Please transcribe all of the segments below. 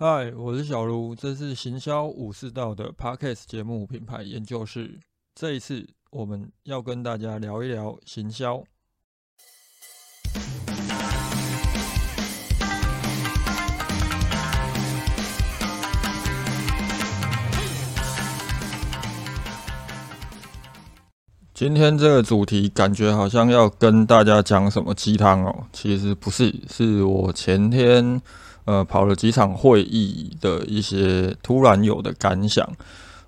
嗨，我是小卢，这是行销武士道的 Podcast 节目品牌研究室。这一次我们要跟大家聊一聊行销。今天这个主题感觉好像要跟大家讲什么鸡汤哦，其实不是，是我前天呃跑了几场会议的一些突然有的感想。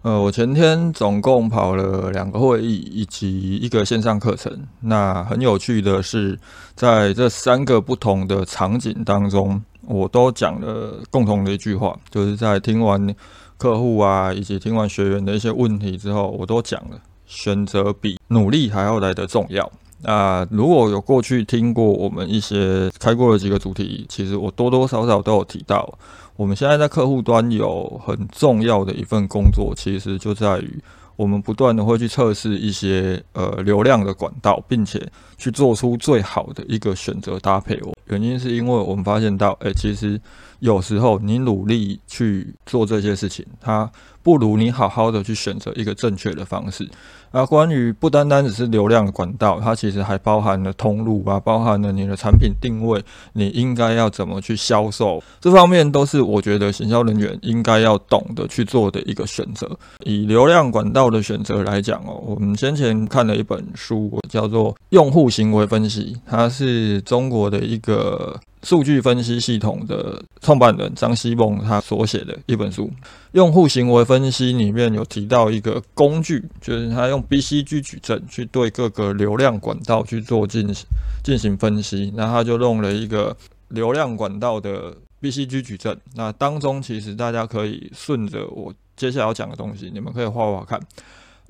呃，我前天总共跑了两个会议以及一个线上课程。那很有趣的是，在这三个不同的场景当中，我都讲了共同的一句话，就是在听完客户啊以及听完学员的一些问题之后，我都讲了。选择比努力还要来得重要。那如果有过去听过我们一些开过的几个主题，其实我多多少少都有提到，我们现在在客户端有很重要的一份工作，其实就在于我们不断的会去测试一些呃流量的管道，并且去做出最好的一个选择搭配。我原因是因为我们发现到，哎，其实有时候你努力去做这些事情，它不如你好好的去选择一个正确的方式。啊，关于不单单只是流量管道，它其实还包含了通路啊，包含了你的产品定位，你应该要怎么去销售，这方面都是我觉得行销人员应该要懂得去做的一个选择。以流量管道的选择来讲哦，我们先前看了一本书，叫做《用户行为分析》，它是中国的一个。数据分析系统的创办人张希梦他所写的一本书《用户行为分析》里面有提到一个工具，就是他用 BCG 矩阵去对各个流量管道去做进行进行分析。那他就弄了一个流量管道的 BCG 矩阵。那当中其实大家可以顺着我接下来要讲的东西，你们可以画画看。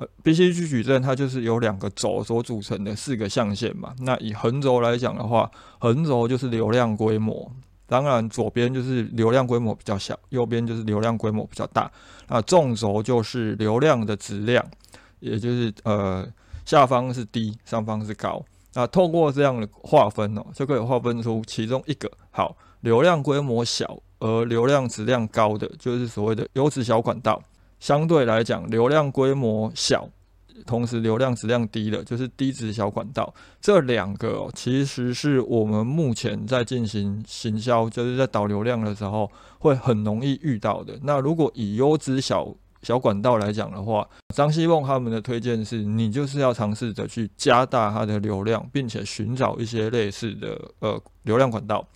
呃 B C G 矩阵它就是由两个轴所组成的四个象限嘛。那以横轴来讲的话，横轴就是流量规模，当然左边就是流量规模比较小，右边就是流量规模比较大。那纵轴就是流量的质量，也就是呃下方是低，上方是高。那透过这样的划分哦，就可以划分出其中一个好流量规模小而流量质量高的，就是所谓的优质小管道。相对来讲，流量规模小，同时流量质量低的，就是低值小管道。这两个其实是我们目前在进行行销，就是在导流量的时候，会很容易遇到的。那如果以优质小小管道来讲的话，张希望他们的推荐是，你就是要尝试着去加大它的流量，并且寻找一些类似的呃流量管道。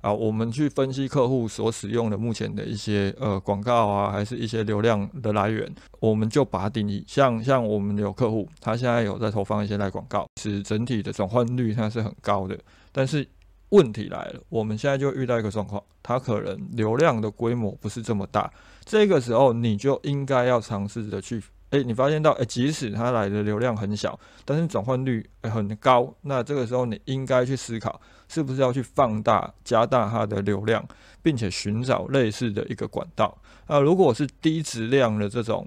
啊，我们去分析客户所使用的目前的一些呃广告啊，还是一些流量的来源，我们就把它定义。像像我们有客户，他现在有在投放一些赖广告，是整体的转换率它是很高的。但是问题来了，我们现在就遇到一个状况，它可能流量的规模不是这么大。这个时候你就应该要尝试着去，诶，你发现到，诶，即使它来的流量很小，但是转换率很高，那这个时候你应该去思考。是不是要去放大、加大它的流量，并且寻找类似的一个管道？啊，如果是低质量的这种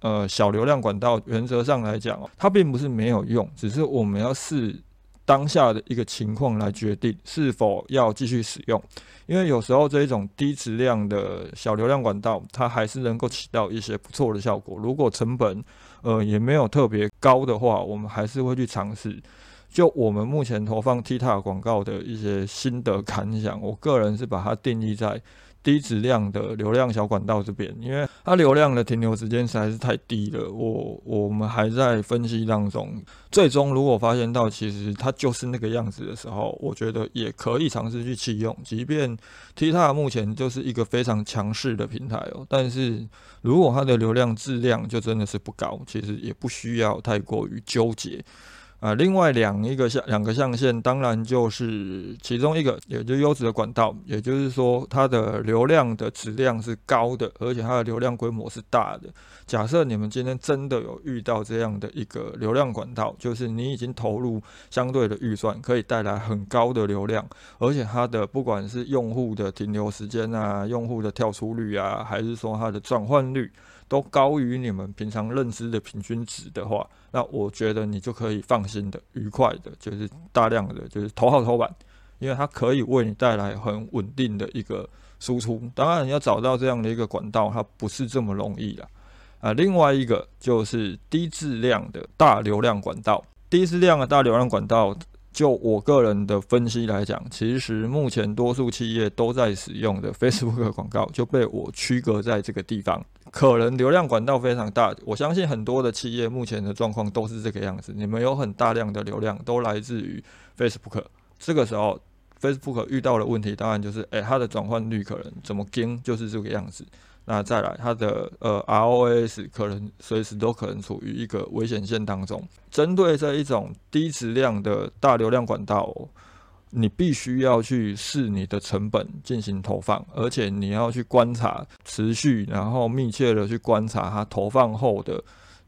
呃小流量管道，原则上来讲哦，它并不是没有用，只是我们要视当下的一个情况来决定是否要继续使用。因为有时候这一种低质量的小流量管道，它还是能够起到一些不错的效果。如果成本呃也没有特别高的话，我们还是会去尝试。就我们目前投放 TikTok 广告的一些心得感想，我个人是把它定义在低质量的流量小管道这边，因为它流量的停留时间实在是太低了。我我们还在分析当中，最终如果发现到其实它就是那个样子的时候，我觉得也可以尝试去启用。即便 TikTok 目前就是一个非常强势的平台哦，但是如果它的流量质量就真的是不高，其实也不需要太过于纠结。啊，另外两一个象两个象限，当然就是其中一个，也就优质的管道，也就是说它的流量的质量是高的，而且它的流量规模是大的。假设你们今天真的有遇到这样的一个流量管道，就是你已经投入相对的预算，可以带来很高的流量，而且它的不管是用户的停留时间啊，用户的跳出率啊，还是说它的转换率。都高于你们平常认知的平均值的话，那我觉得你就可以放心的、愉快的，就是大量的就是投号投板，因为它可以为你带来很稳定的一个输出。当然，要找到这样的一个管道，它不是这么容易的啊。另外一个就是低质量的大流量管道，低质量的大流量管道。就我个人的分析来讲，其实目前多数企业都在使用的 Facebook 广告就被我区隔在这个地方，可能流量管道非常大。我相信很多的企业目前的状况都是这个样子，你们有很大量的流量都来自于 Facebook，这个时候 Facebook 遇到的问题当然就是，诶，它的转换率可能怎么跟就是这个样子。那再来，它的呃 ROS 可能随时都可能处于一个危险线当中。针对这一种低质量的大流量管道，你必须要去试你的成本进行投放，而且你要去观察持续，然后密切的去观察它投放后的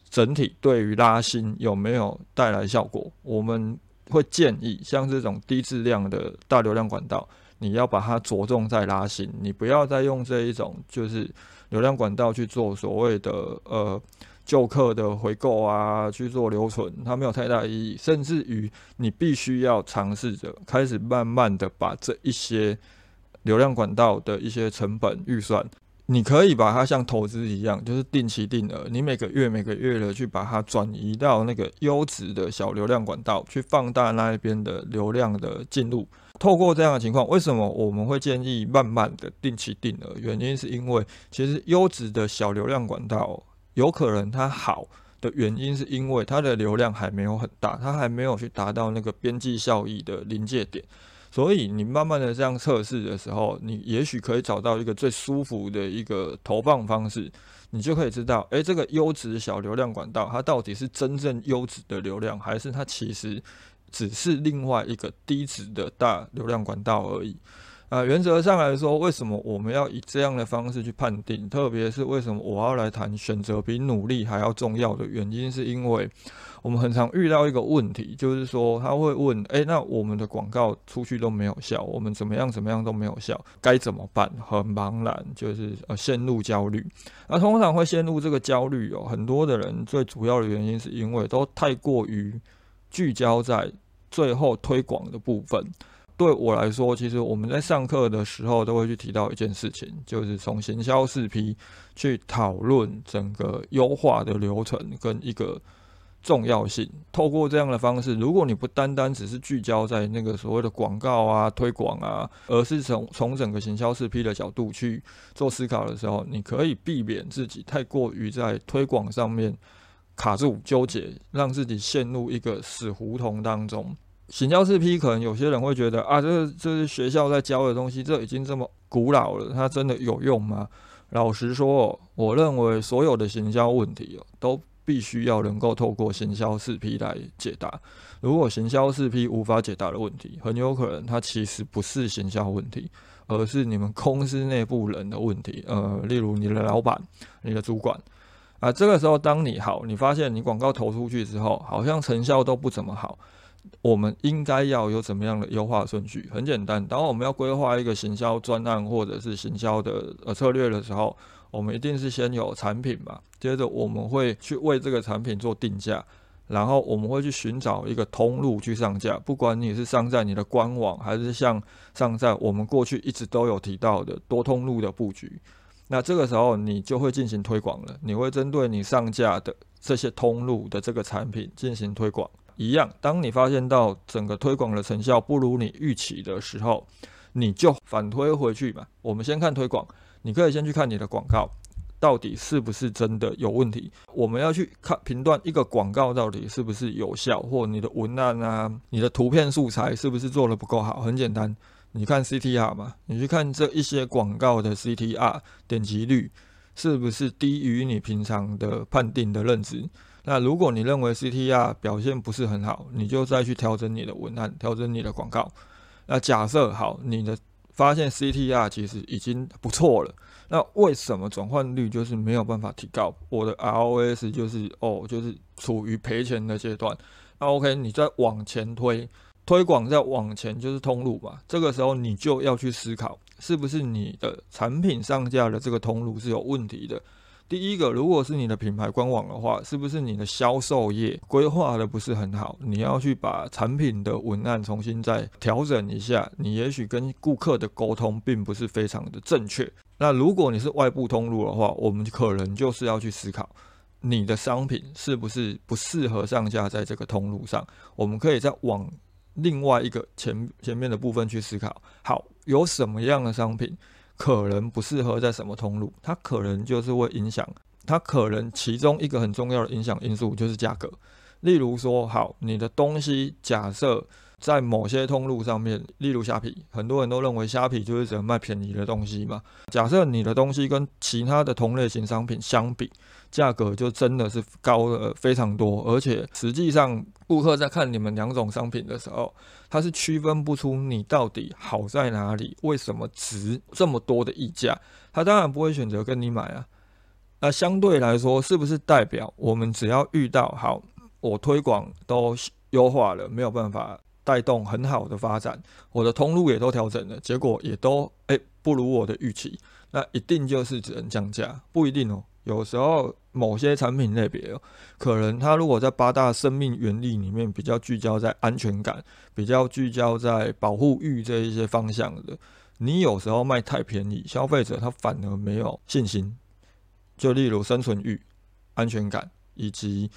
整体对于拉新有没有带来效果。我们会建议像这种低质量的大流量管道。你要把它着重在拉新，你不要再用这一种就是流量管道去做所谓的呃旧客的回购啊，去做留存，它没有太大意义。甚至于你必须要尝试着开始慢慢的把这一些流量管道的一些成本预算，你可以把它像投资一样，就是定期定额，你每个月每个月的去把它转移到那个优质的小流量管道，去放大那一边的流量的进入。透过这样的情况，为什么我们会建议慢慢的定期定额？原因是因为其实优质的小流量管道有可能它好的原因，是因为它的流量还没有很大，它还没有去达到那个边际效益的临界点。所以你慢慢的这样测试的时候，你也许可以找到一个最舒服的一个投放方式，你就可以知道，诶，这个优质小流量管道它到底是真正优质的流量，还是它其实。只是另外一个低值的大流量管道而已。啊，原则上来说，为什么我们要以这样的方式去判定？特别是为什么我要来谈选择比努力还要重要的原因，是因为我们很常遇到一个问题，就是说他会问：诶，那我们的广告出去都没有效，我们怎么样怎么样都没有效，该怎么办？很茫然，就是呃陷入焦虑。那通常会陷入这个焦虑哦，很多的人最主要的原因是因为都太过于。聚焦在最后推广的部分。对我来说，其实我们在上课的时候都会去提到一件事情，就是从行销四 P 去讨论整个优化的流程跟一个重要性。透过这样的方式，如果你不单单只是聚焦在那个所谓的广告啊、推广啊，而是从从整个行销四 P 的角度去做思考的时候，你可以避免自己太过于在推广上面。卡住纠结，让自己陷入一个死胡同当中。行销四 P 可能有些人会觉得啊，这这是学校在教的东西，这已经这么古老了，它真的有用吗？老实说，我认为所有的行销问题哦，都必须要能够透过行销四 P 来解答。如果行销四 P 无法解答的问题，很有可能它其实不是行销问题，而是你们公司内部人的问题。呃，例如你的老板、你的主管。啊，这个时候，当你好，你发现你广告投出去之后，好像成效都不怎么好。我们应该要有怎么样的优化顺序？很简单，当我们要规划一个行销专案或者是行销的呃策略的时候，我们一定是先有产品嘛，接着我们会去为这个产品做定价，然后我们会去寻找一个通路去上架，不管你是上在你的官网，还是像上在我们过去一直都有提到的多通路的布局。那这个时候，你就会进行推广了。你会针对你上架的这些通路的这个产品进行推广。一样，当你发现到整个推广的成效不如你预期的时候，你就反推回去嘛。我们先看推广，你可以先去看你的广告到底是不是真的有问题。我们要去看评断一个广告到底是不是有效，或你的文案啊、你的图片素材是不是做的不够好。很简单。你看 CTR 嘛，你去看这一些广告的 CTR 点击率是不是低于你平常的判定的认知？那如果你认为 CTR 表现不是很好，你就再去调整你的文案，调整你的广告。那假设好，你的发现 CTR 其实已经不错了，那为什么转换率就是没有办法提高？我的 ROS 就是哦，就是处于赔钱的阶段。那 OK，你再往前推。推广在往前就是通路嘛，这个时候你就要去思考，是不是你的产品上架的这个通路是有问题的？第一个，如果是你的品牌官网的话，是不是你的销售业规划的不是很好？你要去把产品的文案重新再调整一下。你也许跟顾客的沟通并不是非常的正确。那如果你是外部通路的话，我们可能就是要去思考，你的商品是不是不适合上架在这个通路上？我们可以再往另外一个前前面的部分去思考。好，有什么样的商品？可能不适合在什么通路，它可能就是会影响，它可能其中一个很重要的影响因素就是价格。例如说，好，你的东西假设在某些通路上面，例如虾皮，很多人都认为虾皮就是只能卖便宜的东西嘛。假设你的东西跟其他的同类型商品相比，价格就真的是高了非常多，而且实际上顾客在看你们两种商品的时候，他是区分不出你到底好在哪里，为什么值这么多的溢价，他当然不会选择跟你买啊。那相对来说，是不是代表我们只要遇到好？我推广都优化了，没有办法带动很好的发展。我的通路也都调整了，结果也都诶不如我的预期。那一定就是只能降价，不一定哦。有时候某些产品类别哦，可能它如果在八大生命原理里面比较聚焦在安全感，比较聚焦在保护欲这一些方向的，你有时候卖太便宜，消费者他反而没有信心。就例如生存欲、安全感以及。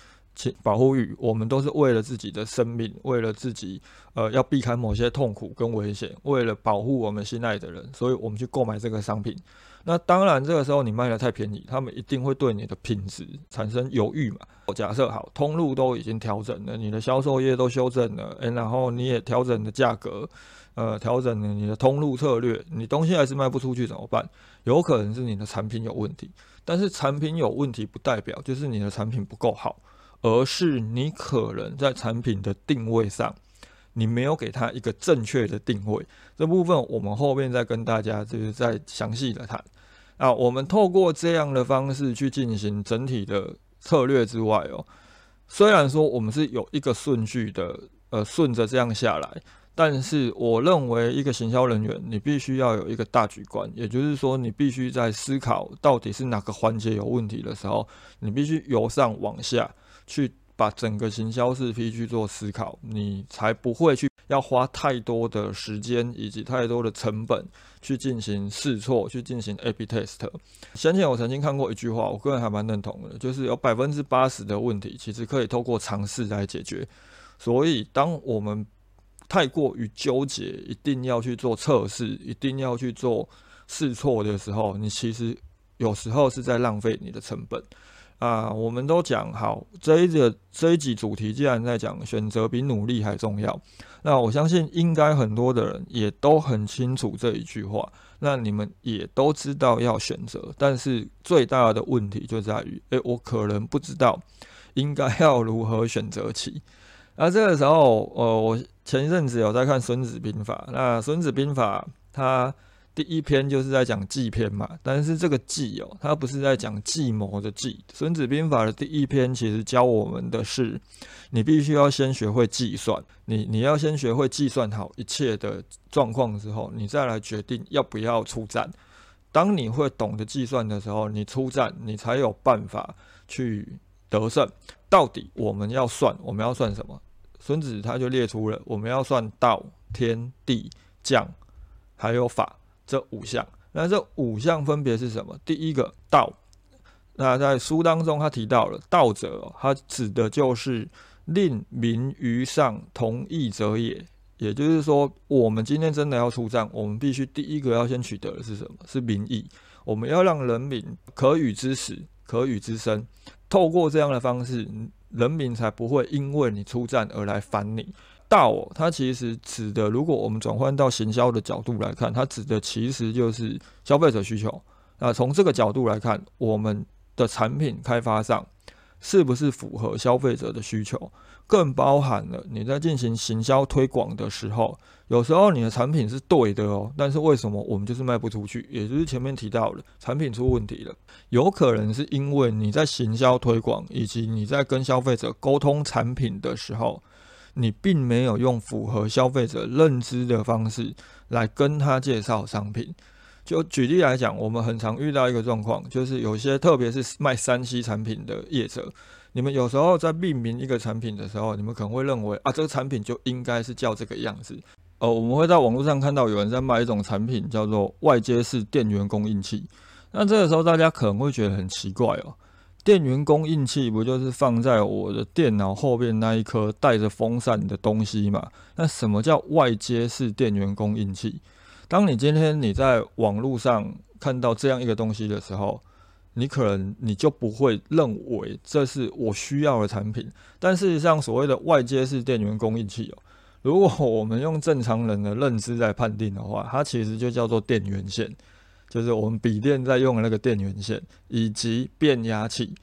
保护欲，我们都是为了自己的生命，为了自己，呃，要避开某些痛苦跟危险，为了保护我们心爱的人，所以我们去购买这个商品。那当然，这个时候你卖的太便宜，他们一定会对你的品质产生犹豫嘛。我假设好，通路都已经调整了，你的销售业都修正了，诶，然后你也调整了价格，呃，调整了你的通路策略，你东西还是卖不出去怎么办？有可能是你的产品有问题，但是产品有问题不代表就是你的产品不够好。而是你可能在产品的定位上，你没有给它一个正确的定位。这部分我们后面再跟大家就是再详细的谈。啊，我们透过这样的方式去进行整体的策略之外哦，虽然说我们是有一个顺序的，呃，顺着这样下来。但是，我认为一个行销人员，你必须要有一个大局观，也就是说，你必须在思考到底是哪个环节有问题的时候，你必须由上往下去把整个行销四批去做思考，你才不会去要花太多的时间以及太多的成本去进行试错，去进行 A/B test。先前我曾经看过一句话，我个人还蛮认同的，就是有百分之八十的问题其实可以透过尝试来解决。所以，当我们太过于纠结，一定要去做测试，一定要去做试错的时候，你其实有时候是在浪费你的成本啊。我们都讲好这一个这一集主题，既然在讲选择比努力还重要，那我相信应该很多的人也都很清楚这一句话。那你们也都知道要选择，但是最大的问题就在于，诶，我可能不知道应该要如何选择起。那这个时候，呃，我前一阵子有在看《孙子兵法》，那《孙子兵法》它第一篇就是在讲计篇嘛，但是这个计哦，它不是在讲计谋的计。《孙子兵法》的第一篇其实教我们的是，你必须要先学会计算，你你要先学会计算好一切的状况之后，你再来决定要不要出战。当你会懂得计算的时候，你出战，你才有办法去。得胜，到底我们要算，我们要算什么？孙子他就列出了我们要算道、天地、将，还有法这五项。那这五项分别是什么？第一个道，那在书当中他提到了道者，他指的就是令民于上同意者也。也就是说，我们今天真的要出战，我们必须第一个要先取得的是什么？是民意。我们要让人民可与之死，可与之生。透过这样的方式，人民才不会因为你出战而来烦你。道，它其实指的，如果我们转换到行销的角度来看，它指的其实就是消费者需求。那从这个角度来看，我们的产品开发上。是不是符合消费者的需求？更包含了你在进行行销推广的时候，有时候你的产品是对的哦，但是为什么我们就是卖不出去？也就是前面提到的，产品出问题了，有可能是因为你在行销推广以及你在跟消费者沟通产品的时候，你并没有用符合消费者认知的方式来跟他介绍商品。就举例来讲，我们很常遇到一个状况，就是有些特别是卖三 C 产品的业者，你们有时候在命名一个产品的时候，你们可能会认为啊，这个产品就应该是叫这个样子。哦，我们会在网络上看到有人在卖一种产品，叫做外接式电源供应器。那这个时候大家可能会觉得很奇怪哦，电源供应器不就是放在我的电脑后边那一颗带着风扇的东西嘛？那什么叫外接式电源供应器？当你今天你在网络上看到这样一个东西的时候，你可能你就不会认为这是我需要的产品。但事实上，所谓的外接式电源供应器哦，如果我们用正常人的认知来判定的话，它其实就叫做电源线。就是我们笔电在用的那个电源线以及变压器。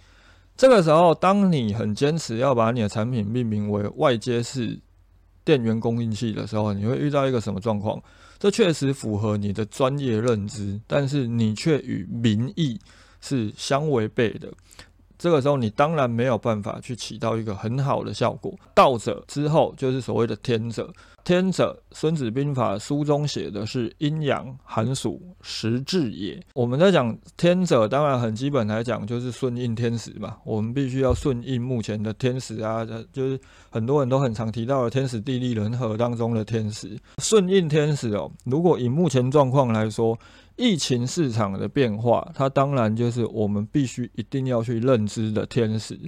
这个时候，当你很坚持要把你的产品命名为外接式电源供应器的时候，你会遇到一个什么状况？这确实符合你的专业认知，但是你却与民意是相违背的。这个时候，你当然没有办法去起到一个很好的效果。道者之后就是所谓的天者，天者，《孙子兵法》书中写的是阴阳寒暑时至也。我们在讲天者，当然很基本来讲就是顺应天时嘛。我们必须要顺应目前的天时啊，就是很多人都很常提到的天时地利人和当中的天时，顺应天时哦。如果以目前状况来说，疫情市场的变化，它当然就是我们必须一定要去认知的天时。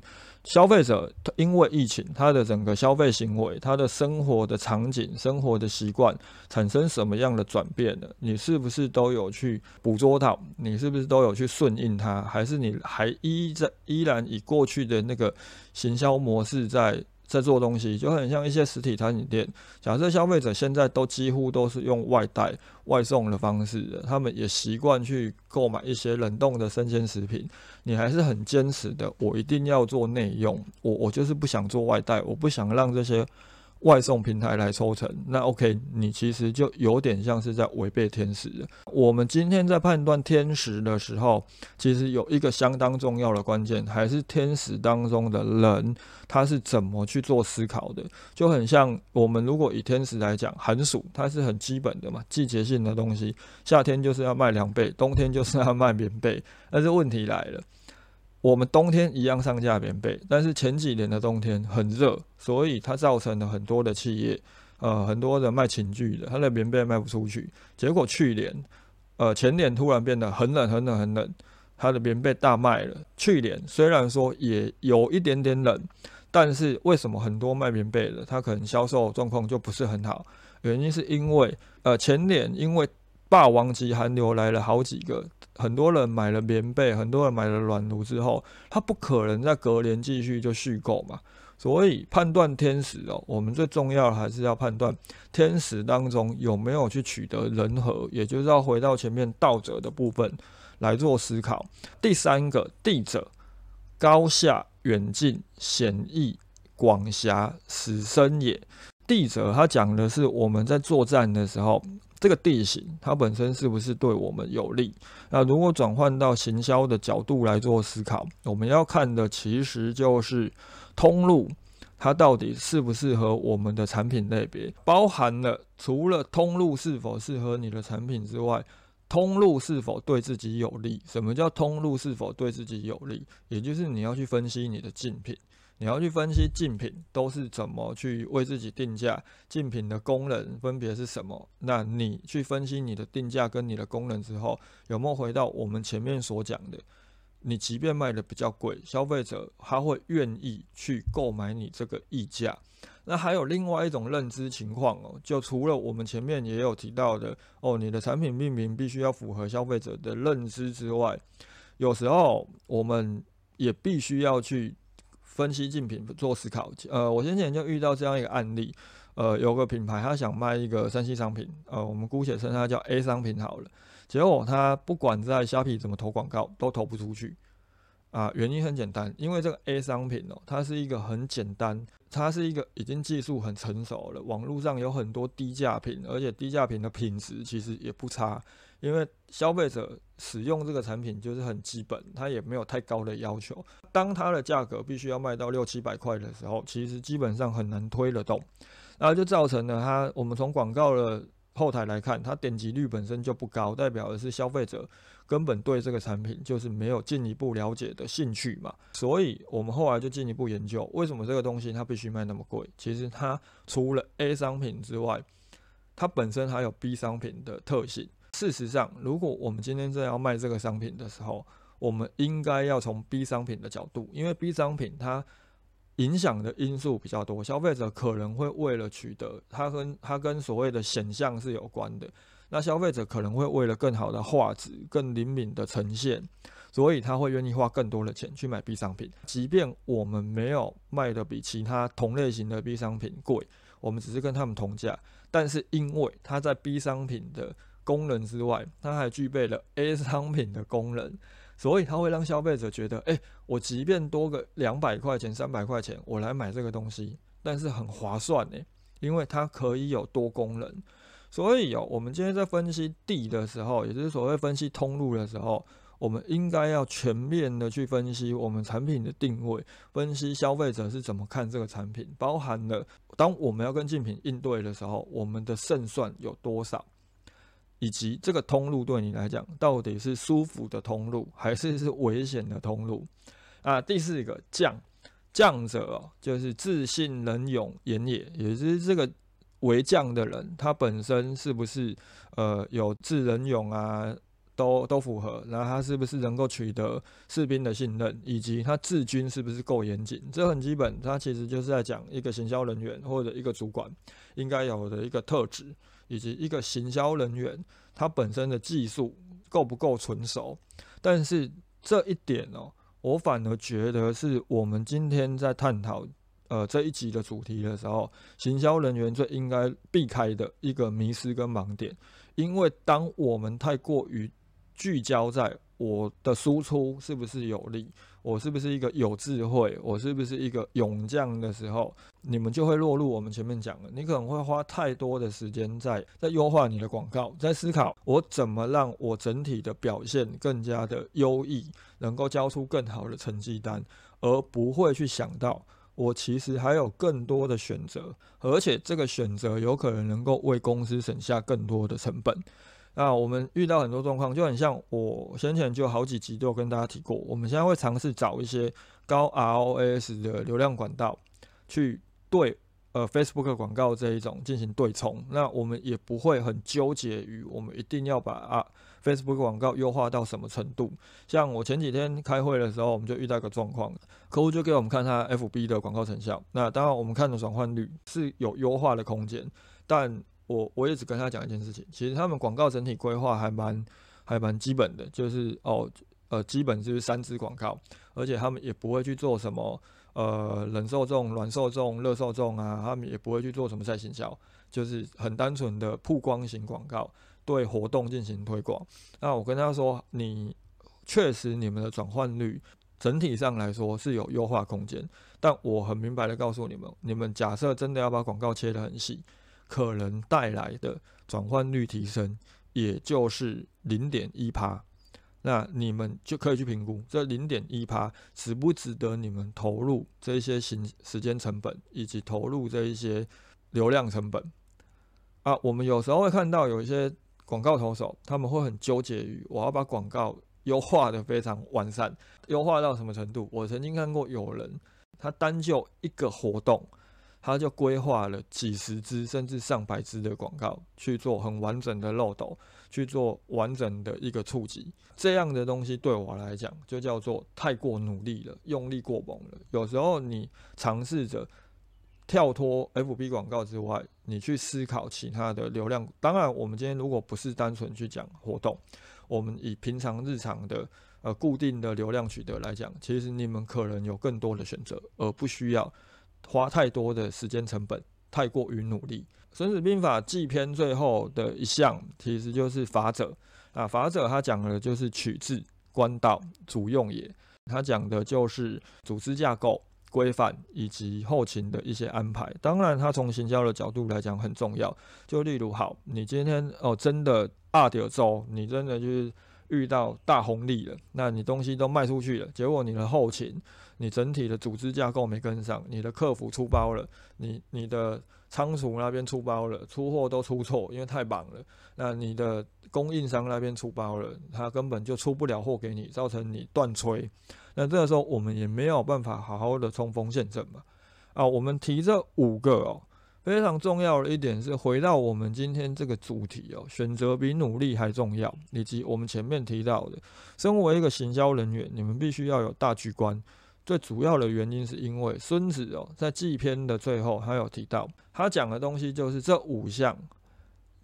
消费者因为疫情，他的整个消费行为、他的生活的场景、生活的习惯产生什么样的转变呢？你是不是都有去捕捉到？你是不是都有去顺应它？还是你还依在依然以过去的那个行销模式在？在做东西就很像一些实体餐饮店。假设消费者现在都几乎都是用外带、外送的方式的，他们也习惯去购买一些冷冻的生鲜食品。你还是很坚持的，我一定要做内用，我我就是不想做外带，我不想让这些。外送平台来抽成，那 OK，你其实就有点像是在违背天时。我们今天在判断天时的时候，其实有一个相当重要的关键，还是天时当中的人他是怎么去做思考的。就很像我们如果以天时来讲，寒暑它是很基本的嘛，季节性的东西，夏天就是要卖凉被，冬天就是要卖棉被。但是问题来了。我们冬天一样上架棉被，但是前几年的冬天很热，所以它造成了很多的企业，呃，很多的卖寝具的，它的棉被卖不出去。结果去年，呃，前年突然变得很冷、很冷、很冷，它的棉被大卖了。去年虽然说也有一点点冷，但是为什么很多卖棉被的，它可能销售状况就不是很好？原因是因为，呃，前年因为霸王级寒流来了好几个。很多人买了棉被，很多人买了暖炉之后，他不可能在隔年继续就续购嘛。所以判断天时哦，我们最重要的还是要判断天时当中有没有去取得人和，也就是要回到前面道者的部分来做思考。第三个地者，高下远近险易广狭死生也。地者，他讲的是我们在作战的时候。这个地形它本身是不是对我们有利？那如果转换到行销的角度来做思考，我们要看的其实就是通路，它到底适不适合我们的产品类别，包含了除了通路是否适合你的产品之外，通路是否对自己有利？什么叫通路是否对自己有利？也就是你要去分析你的竞品。你要去分析竞品都是怎么去为自己定价，竞品的功能分别是什么？那你去分析你的定价跟你的功能之后，有没有回到我们前面所讲的？你即便卖的比较贵，消费者他会愿意去购买你这个溢价。那还有另外一种认知情况哦，就除了我们前面也有提到的哦，你的产品命名必须要符合消费者的认知之外，有时候我们也必须要去。分析竞品做思考，呃，我先前就遇到这样一个案例，呃，有个品牌他想卖一个三 C 商品，呃，我们姑且称它叫 A 商品好了，结果他不管在虾皮怎么投广告都投不出去，啊，原因很简单，因为这个 A 商品哦，它是一个很简单，它是一个已经技术很成熟了，网络上有很多低价品，而且低价品的品质其实也不差。因为消费者使用这个产品就是很基本，它也没有太高的要求。当它的价格必须要卖到六七百块的时候，其实基本上很难推得动，然后就造成了它。我们从广告的后台来看，它点击率本身就不高，代表的是消费者根本对这个产品就是没有进一步了解的兴趣嘛。所以我们后来就进一步研究，为什么这个东西它必须卖那么贵？其实它除了 A 商品之外，它本身还有 B 商品的特性。事实上，如果我们今天正要卖这个商品的时候，我们应该要从 B 商品的角度，因为 B 商品它影响的因素比较多，消费者可能会为了取得它跟它跟所谓的显像是有关的，那消费者可能会为了更好的画质、更灵敏的呈现，所以他会愿意花更多的钱去买 B 商品。即便我们没有卖的比其他同类型的 B 商品贵，我们只是跟他们同价，但是因为它在 B 商品的功能之外，它还具备了 A 商品的功能。所以它会让消费者觉得，哎，我即便多个两百块钱、三百块钱，我来买这个东西，但是很划算呢，因为它可以有多功能。所以哦，我们今天在分析 D 的时候，也就是所谓分析通路的时候，我们应该要全面的去分析我们产品的定位，分析消费者是怎么看这个产品，包含了当我们要跟竞品应对的时候，我们的胜算有多少。以及这个通路对你来讲到底是舒服的通路，还是是危险的通路？啊，第四个将将者哦，就是自信能勇言也，也就是这个为将的人，他本身是不是呃有智能勇啊？都都符合，然后他是不是能够取得士兵的信任，以及他治军是不是够严谨？这很基本，他其实就是在讲一个行销人员或者一个主管应该有的一个特质，以及一个行销人员他本身的技术够不够纯熟。但是这一点哦，我反而觉得是我们今天在探讨呃这一集的主题的时候，行销人员最应该避开的一个迷失跟盲点，因为当我们太过于聚焦在我的输出是不是有利，我是不是一个有智慧，我是不是一个勇将的时候，你们就会落入我们前面讲的，你可能会花太多的时间在在优化你的广告，在思考我怎么让我整体的表现更加的优异，能够交出更好的成绩单，而不会去想到我其实还有更多的选择，而且这个选择有可能能够为公司省下更多的成本。那我们遇到很多状况，就很像我先前就好几集都有跟大家提过，我们现在会尝试找一些高 ROAS 的流量管道，去对呃 Facebook 广告这一种进行对冲。那我们也不会很纠结于我们一定要把啊 Facebook 广告优化到什么程度。像我前几天开会的时候，我们就遇到一个状况，客户就给我们看他 FB 的广告成效。那当然我们看的转换率是有优化的空间，但我我也只跟他讲一件事情，其实他们广告整体规划还蛮还蛮基本的，就是哦呃基本就是三支广告，而且他们也不会去做什么呃冷受众、软受众、热受众啊，他们也不会去做什么赛行销，就是很单纯的曝光型广告，对活动进行推广。那我跟他说，你确实你们的转换率整体上来说是有优化空间，但我很明白的告诉你们，你们假设真的要把广告切得很细。可能带来的转换率提升，也就是零点一趴，那你们就可以去评估这零点一趴值不值得你们投入这一些行时间成本，以及投入这一些流量成本啊。我们有时候会看到有一些广告投手，他们会很纠结于我要把广告优化的非常完善，优化到什么程度？我曾经看过有人，他单就一个活动。他就规划了几十支甚至上百支的广告去做很完整的漏斗，去做完整的一个触及。这样的东西对我来讲就叫做太过努力了，用力过猛了。有时候你尝试着跳脱 FB 广告之外，你去思考其他的流量。当然，我们今天如果不是单纯去讲活动，我们以平常日常的呃固定的流量取得来讲，其实你们可能有更多的选择，而不需要。花太多的时间成本，太过于努力。《孙子兵法》纪篇最后的一项，其实就是法者啊。法者他讲的就是取自、官道、主用也。他讲的就是组织架构、规范以及后勤的一些安排。当然，他从行销的角度来讲很重要。就例如，好，你今天哦，真的二点周，你真的就是遇到大红利了，那你东西都卖出去了，结果你的后勤、你整体的组织架构没跟上，你的客服出包了，你你的仓储那边出包了，出货都出错，因为太忙了。那你的供应商那边出包了，他根本就出不了货给你，造成你断炊。那这个时候我们也没有办法好好的冲锋陷阵嘛。啊，我们提这五个哦。非常重要的一点是，回到我们今天这个主题哦，选择比努力还重要，以及我们前面提到的，身为一个行销人员，你们必须要有大局观。最主要的原因是因为孙子哦，在纪篇的最后，他有提到，他讲的东西就是这五项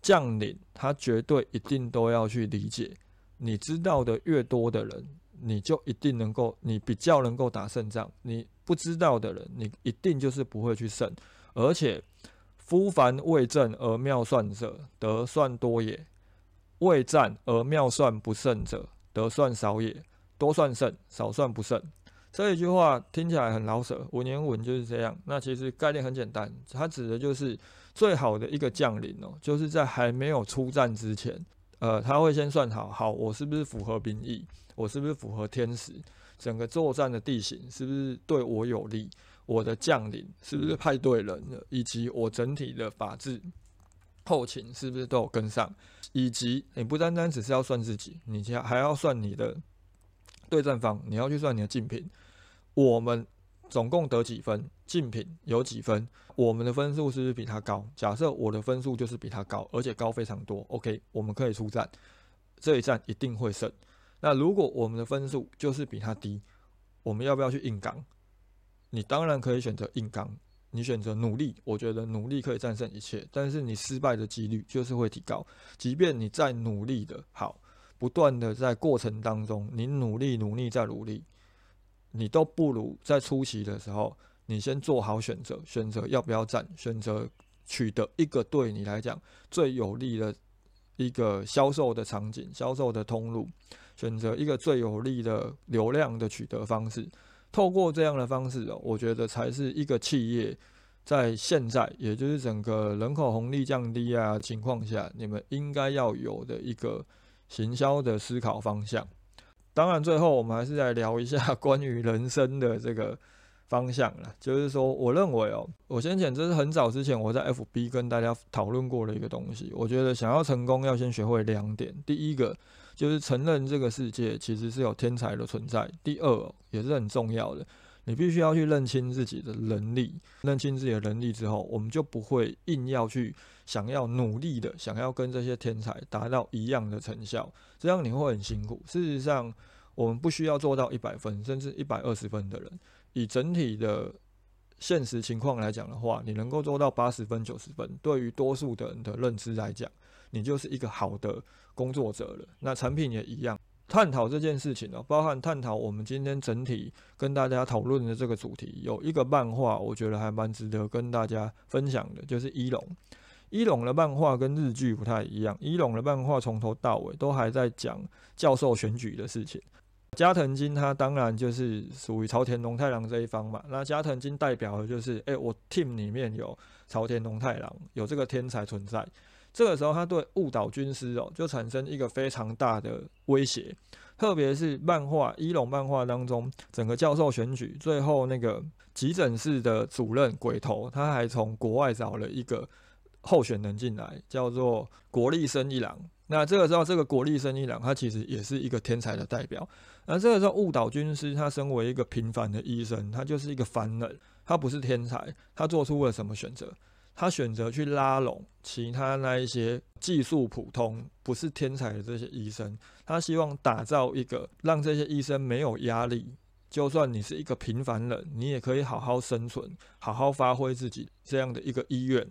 将领，他绝对一定都要去理解。你知道的越多的人，你就一定能够，你比较能够打胜仗。你不知道的人，你一定就是不会去胜，而且。夫凡未正而妙算者，得算多也；未战而妙算不胜者，得算少也。多算胜，少算不胜。这一句话听起来很老舍，文言文就是这样。那其实概念很简单，它指的就是最好的一个将领哦，就是在还没有出战之前，呃，他会先算好，好，我是不是符合兵役？我是不是符合天时？整个作战的地形是不是对我有利？我的将领是不是派对人了？以及我整体的法制后勤是不是都有跟上？以及你不单单只是要算自己，你还还要算你的对战方，你要去算你的竞品。我们总共得几分？竞品有几分？我们的分数是不是比他高？假设我的分数就是比他高，而且高非常多。OK，我们可以出战，这一战一定会胜。那如果我们的分数就是比他低，我们要不要去硬刚？你当然可以选择硬刚，你选择努力，我觉得努力可以战胜一切，但是你失败的几率就是会提高。即便你再努力的好，不断的在过程当中，你努力努力再努力，你都不如在初期的时候，你先做好选择，选择要不要战，选择取得一个对你来讲最有利的一个销售的场景、销售的通路，选择一个最有利的流量的取得方式。透过这样的方式，我觉得才是一个企业在现在，也就是整个人口红利降低啊情况下，你们应该要有的一个行销的思考方向。当然，最后我们还是来聊一下关于人生的这个。方向了，就是说，我认为哦，我先前这是很早之前我在 FB 跟大家讨论过的一个东西。我觉得想要成功，要先学会两点。第一个就是承认这个世界其实是有天才的存在。第二也是很重要的，你必须要去认清自己的能力。认清自己的能力之后，我们就不会硬要去想要努力的想要跟这些天才达到一样的成效，这样你会很辛苦。事实上。我们不需要做到一百分，甚至一百二十分的人。以整体的现实情况来讲的话，你能够做到八十分、九十分，对于多数的人的认知来讲，你就是一个好的工作者了。那产品也一样，探讨这件事情哦，包含探讨我们今天整体跟大家讨论的这个主题，有一个漫画，我觉得还蛮值得跟大家分享的，就是一龙。一龙的漫画跟日剧不太一样，一龙的漫画从头到尾都还在讲教授选举的事情。加藤金他当然就是属于朝田龙太郎这一方嘛。那加藤金代表的就是，哎，我 team 里面有朝田龙太郎，有这个天才存在。这个时候，他对误导军师哦，就产生一个非常大的威胁。特别是漫画一龙漫画当中，整个教授选举最后那个急诊室的主任鬼头，他还从国外找了一个候选人进来，叫做国立生一郎。那这个时候，这个国立生一郎他其实也是一个天才的代表。那这个时候，误导军师他身为一个平凡的医生，他就是一个凡人，他不是天才。他做出了什么选择？他选择去拉拢其他那一些技术普通、不是天才的这些医生。他希望打造一个让这些医生没有压力，就算你是一个平凡人，你也可以好好生存、好好发挥自己这样的一个医院。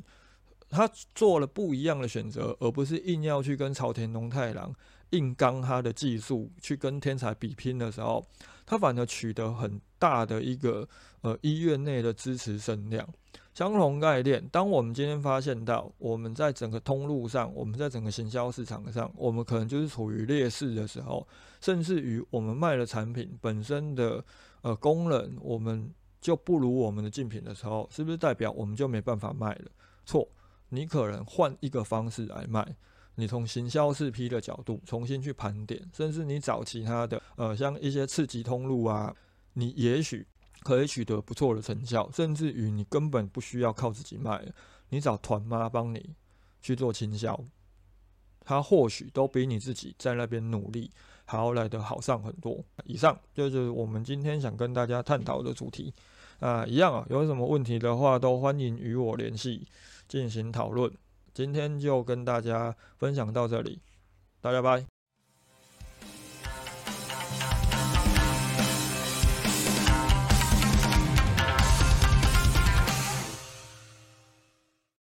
他做了不一样的选择，而不是硬要去跟朝田龙太郎硬刚他的技术，去跟天才比拼的时候，他反而取得很大的一个呃医院内的支持声量。相同概念，当我们今天发现到我们在整个通路上，我们在整个行销市场上，我们可能就是处于劣势的时候，甚至于我们卖的产品本身的呃功能，我们就不如我们的竞品的时候，是不是代表我们就没办法卖了？错。你可能换一个方式来卖，你从行销四 P 的角度重新去盘点，甚至你找其他的呃，像一些刺激通路啊，你也许可以取得不错的成效，甚至于你根本不需要靠自己卖，你找团妈帮你去做倾销。他或许都比你自己在那边努力还要来得好上很多。以上就是我们今天想跟大家探讨的主题啊，一样啊，有什么问题的话都欢迎与我联系进行讨论。今天就跟大家分享到这里，大家拜。